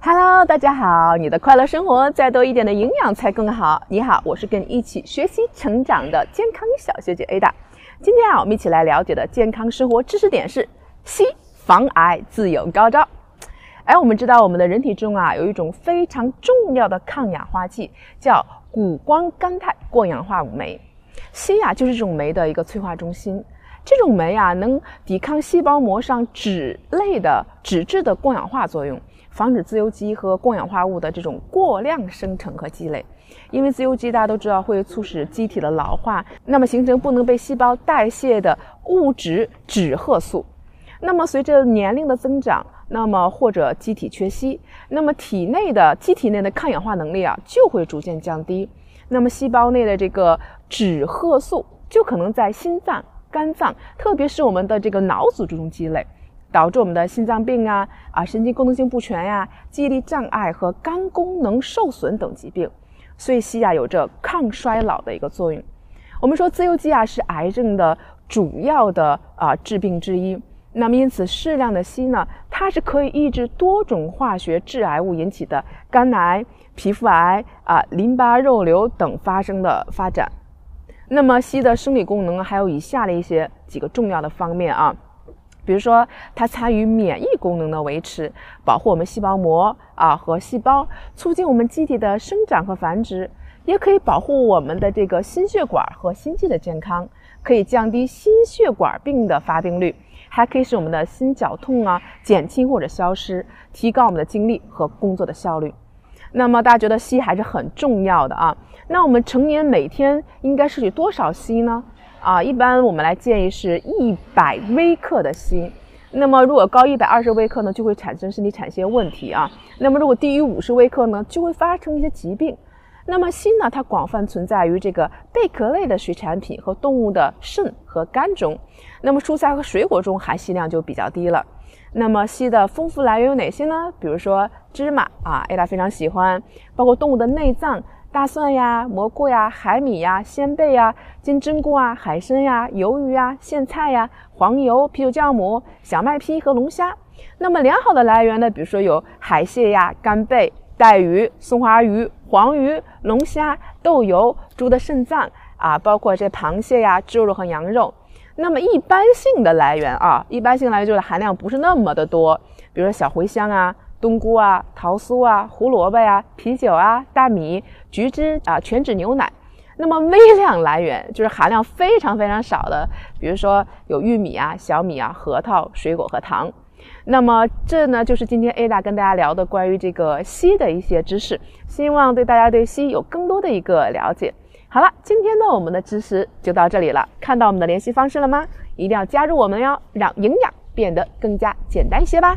Hello，大家好！你的快乐生活，再多一点的营养才更好。你好，我是跟你一起学习成长的健康小学姐 Ada。今天啊，我们一起来了解的健康生活知识点是硒防癌自有高招。哎，我们知道我们的人体中啊，有一种非常重要的抗氧化剂，叫谷胱甘肽过氧化物酶。硒啊，就是这种酶的一个催化中心。这种酶啊，能抵抗细胞膜上脂类的脂质的过氧化作用，防止自由基和过氧化物的这种过量生成和积累。因为自由基大家都知道会促使机体的老化，那么形成不能被细胞代谢的物质脂褐素。那么随着年龄的增长，那么或者机体缺硒，那么体内的机体内的抗氧化能力啊就会逐渐降低。那么细胞内的这个脂褐素就可能在心脏。肝脏，特别是我们的这个脑组织中积累，导致我们的心脏病啊、啊神经功能性不全呀、记忆力障碍和肝功能受损等疾病。所以硒啊有着抗衰老的一个作用。我们说自由基啊是癌症的主要的啊致病之一。那么因此适量的硒呢，它是可以抑制多种化学致癌物引起的肝癌、皮肤癌啊、淋巴肉瘤等发生的发展。那么硒的生理功能还有以下的一些几个重要的方面啊，比如说它参与免疫功能的维持，保护我们细胞膜啊和细胞，促进我们机体的生长和繁殖，也可以保护我们的这个心血管和心肌的健康，可以降低心血管病的发病率，还可以使我们的心绞痛啊减轻或者消失，提高我们的精力和工作的效率。那么大家觉得硒还是很重要的啊。那我们成年每天应该摄取多少硒呢？啊，一般我们来建议是一百微克的锌。那么如果高一百二十微克呢，就会产生身体产生问题啊。那么如果低于五十微克呢，就会发生一些疾病。那么锌呢，它广泛存在于这个贝壳类的水产品和动物的肾和肝中。那么蔬菜和水果中含硒量就比较低了。那么硒的丰富来源有哪些呢？比如说芝麻啊，A 大非常喜欢，包括动物的内脏。大蒜呀、蘑菇呀、海米呀、鲜贝呀、金针菇啊、海参呀、鱿鱼呀、苋菜呀、黄油、啤酒酵母、小麦坯和龙虾。那么良好的来源呢？比如说有海蟹呀、干贝、带鱼、松花鱼、黄鱼、龙虾、豆油、猪的肾脏啊，包括这螃蟹呀、猪肉和羊肉。那么一般性的来源啊，一般性来源就是含量不是那么的多，比如说小茴香啊。冬菇啊、桃酥啊、胡萝卜呀、啤酒啊、大米、橘汁啊、全脂牛奶。那么微量来源就是含量非常非常少的，比如说有玉米啊、小米啊、核桃、水果和糖。那么这呢，就是今天 Ada 跟大家聊的关于这个硒的一些知识，希望对大家对硒有更多的一个了解。好了，今天呢我们的知识就到这里了。看到我们的联系方式了吗？一定要加入我们哟，让营养变得更加简单一些吧。